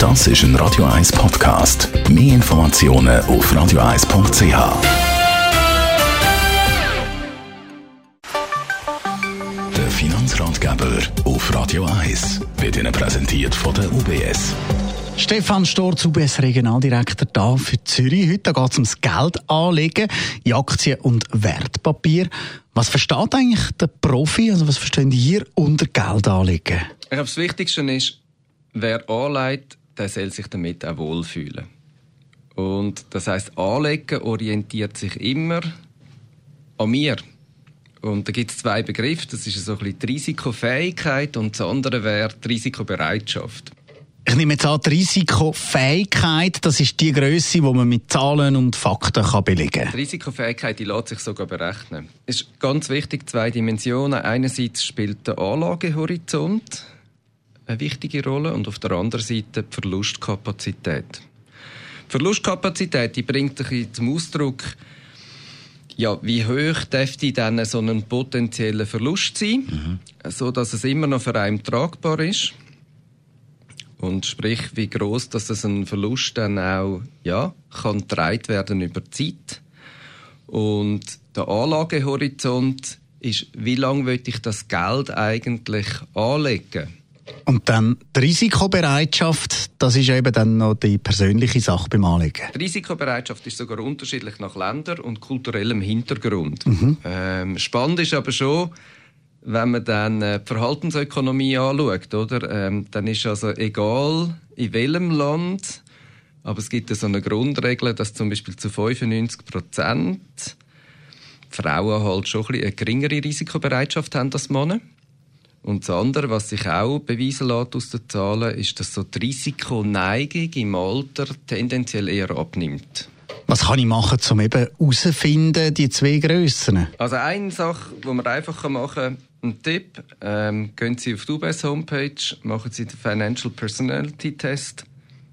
Das ist ein Radio 1 Podcast. Mehr Informationen auf radio1.ch. Der Finanzratgeber auf Radio 1 wird Ihnen präsentiert von der UBS. Stefan Storz, UBS Regionaldirektor da für Zürich. Heute geht es ums Geld anlegen in Aktien und Wertpapier. Was versteht eigentlich der Profi, also was verstehen ihr unter Geld anlegen? Ich glaube, das Wichtigste ist, wer anlegt, der soll sich damit auch wohlfühlen. Und das heißt, Anlegen orientiert sich immer an mir. Und da gibt es zwei Begriffe. Das ist so ein bisschen die Risikofähigkeit und das andere wäre die Risikobereitschaft. Ich nehme jetzt an, die Risikofähigkeit, das ist die Größe, die man mit Zahlen und Fakten kann belegen kann. Die Risikofähigkeit die lässt sich sogar berechnen. Es ist ganz wichtig, zwei Dimensionen. Einerseits spielt der Anlagehorizont eine wichtige Rolle und auf der anderen Seite die Verlustkapazität. Die Verlustkapazität die bringt ein zum Ausdruck, ja, wie hoch dürfte dann so ein potenzieller Verlust sein, mhm. so dass es immer noch für einen tragbar ist. Und sprich, wie groß, dass das ein Verlust dann auch ja, kann getragen werden über die Zeit. Und der Anlagehorizont ist, wie lange will ich das Geld eigentlich anlegen? Und dann die Risikobereitschaft, das ist eben dann noch die persönliche Sache beim Anlegen. Die Risikobereitschaft ist sogar unterschiedlich nach Ländern und kulturellem Hintergrund. Mhm. Ähm, spannend ist aber schon, wenn man dann äh, die Verhaltensökonomie anschaut, oder? Ähm, dann ist also egal, in welchem Land, aber es gibt so eine Grundregel, dass zum Beispiel zu 95 Prozent Frauen halt schon ein eine geringere Risikobereitschaft haben als Männer. Und das andere, was sich auch beweisen lässt aus den Zahlen, ist, dass so die Risikoneigung im Alter tendenziell eher abnimmt. Was kann ich machen, um eben herauszufinden, die zwei Grössen? Also eine Sache, die man einfach machen kann, ein Tipp, ähm, gehen Sie auf die UBS Homepage, machen Sie den Financial Personality Test.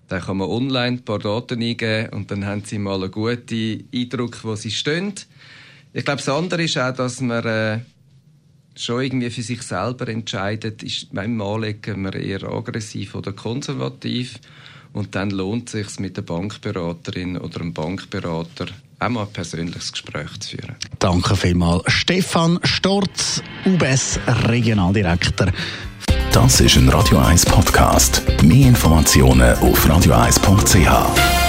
Da kann man online ein paar Daten eingeben und dann haben Sie mal einen guten Eindruck, wo Sie stehen. Ich glaube, das andere ist auch, dass man äh, schon irgendwie für sich selber entscheidet, ist beim Anlegen man eher aggressiv oder konservativ. Und dann lohnt es sich mit der Bankberaterin oder dem Bankberater auch mal ein persönliches Gespräch zu führen. Danke vielmals. Stefan Storz, UBS Regionaldirektor. Das ist ein Radio 1 Podcast. Mehr Informationen auf radio1.ch.